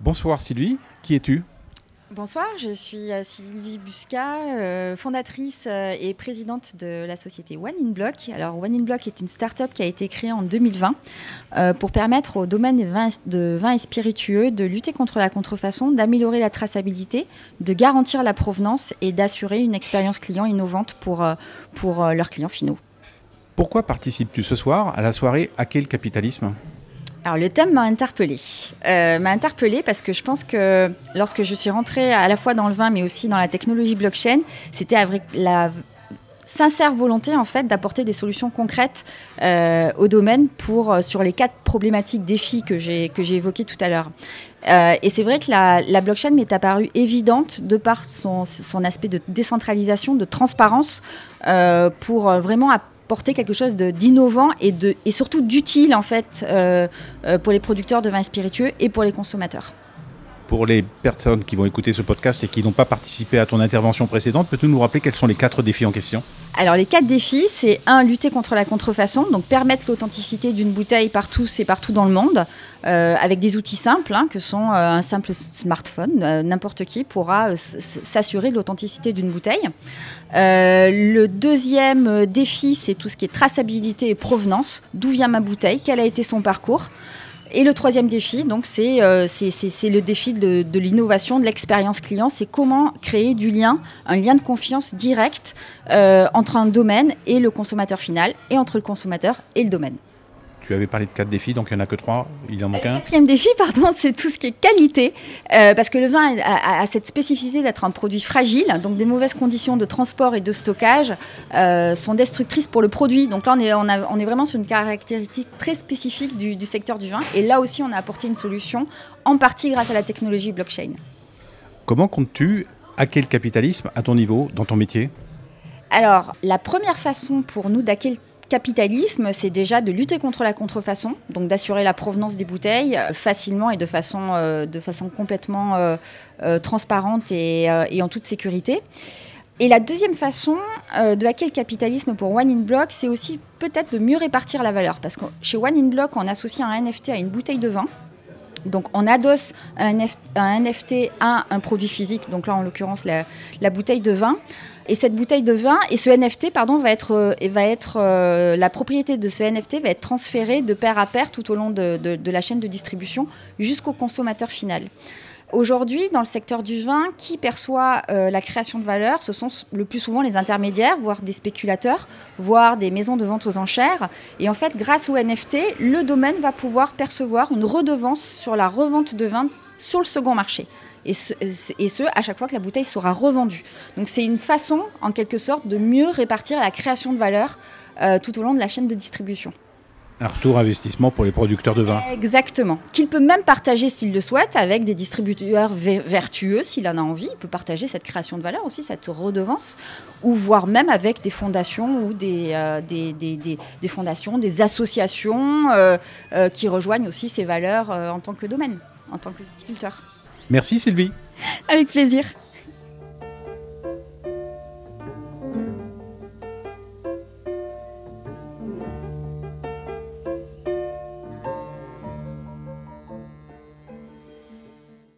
Bonsoir Sylvie, qui es-tu? Bonsoir, je suis euh, Sylvie Busca, euh, fondatrice euh, et présidente de la société One in Block. Alors One in Block est une start-up qui a été créée en 2020 pour permettre au domaine des vins, de vins et spiritueux de lutter contre la contrefaçon, d'améliorer la traçabilité, de garantir la provenance et d'assurer une expérience client innovante pour, pour leurs clients finaux. Pourquoi participes-tu ce soir à la soirée À quel capitalisme? Alors le thème m'a interpellée. Euh, m'a interpellée parce que je pense que lorsque je suis rentrée à la fois dans le vin mais aussi dans la technologie blockchain, c'était avec la sincère volonté en fait d'apporter des solutions concrètes euh, au domaine pour euh, sur les quatre problématiques défis que j'ai que j'ai évoquées tout à l'heure. et c'est vrai que la, blockchain m'est apparue évidente de par son, son aspect de décentralisation, de transparence, pour vraiment porter quelque chose d'innovant et, et surtout d'utile en fait euh, euh, pour les producteurs de vins spiritueux et pour les consommateurs. Pour les personnes qui vont écouter ce podcast et qui n'ont pas participé à ton intervention précédente, peux-tu nous rappeler quels sont les quatre défis en question? Alors les quatre défis, c'est un, lutter contre la contrefaçon, donc permettre l'authenticité d'une bouteille partout et partout dans le monde, euh, avec des outils simples, hein, que sont euh, un simple smartphone. Euh, n'importe qui pourra s'assurer de l'authenticité d'une bouteille. le deuxième défi, c'est tout ce qui est traçabilité et provenance. D'où vient ma bouteille? Quel a été son parcours? Et le troisième défi, donc, c'est euh, le défi de, l'innovation, de l'expérience client. C'est comment créer du lien, un lien de confiance direct euh, entre un domaine et le consommateur final, et entre le consommateur et le domaine. Tu avais parlé de quatre défis, donc il n'y en a que trois. Il en manque un. Le quatrième défi, pardon, c'est tout ce qui est qualité, euh, parce que le vin a, cette spécificité d'être un produit fragile, donc des mauvaises conditions de transport et de stockage euh, sont destructrices pour le produit. Donc là, on est, on, est vraiment sur une caractéristique très spécifique du, du secteur du vin, et là aussi, on a apporté une solution, en partie grâce à la technologie blockchain. Comment comptes-tu hacker le capitalisme à ton niveau, dans ton métier? Alors, la première façon pour nous d'hacker capitalisme, c'est déjà de lutter contre la contrefaçon, donc d'assurer la provenance des bouteilles euh, facilement et de façon, euh, complètement euh, transparente et, en toute sécurité. Et la deuxième façon de hacker le capitalisme pour One in Block, c'est aussi peut-être de mieux répartir la valeur. Parce que chez One in Block, on associe un NFT à une bouteille de vin. Donc on adosse un, NFT à un produit physique, donc là en l'occurrence la, bouteille de vin. Et cette bouteille de vin et ce NFT, pardon, va être, euh, euh, la propriété de ce NFT va être transférée de pair à pair tout au long de, la chaîne de distribution jusqu'au consommateur final. Aujourd'hui, dans le secteur du vin, qui perçoit euh, la création de valeur? Ce sont le plus souvent les intermédiaires, voire des spéculateurs, voire des maisons de vente aux enchères. Et en fait, grâce au NFT, le domaine va pouvoir percevoir une redevance sur la revente de vin sur le second marché et ce, à chaque fois que la bouteille sera revendue. Donc c'est une façon, en quelque sorte, de mieux répartir la création de valeur euh, tout au long de la chaîne de distribution. Un retour investissement pour les producteurs de vin. Exactement. Qu'il peut même partager s'il le souhaite avec des distributeurs vertueux s'il en a envie. Il peut partager cette création de valeur aussi, cette redevance, ou voire même avec des fondations ou des, euh, des, des, des, fondations, des associations euh, qui rejoignent aussi ces valeurs en tant que domaine, en tant que distributeur. Merci Sylvie. Avec plaisir.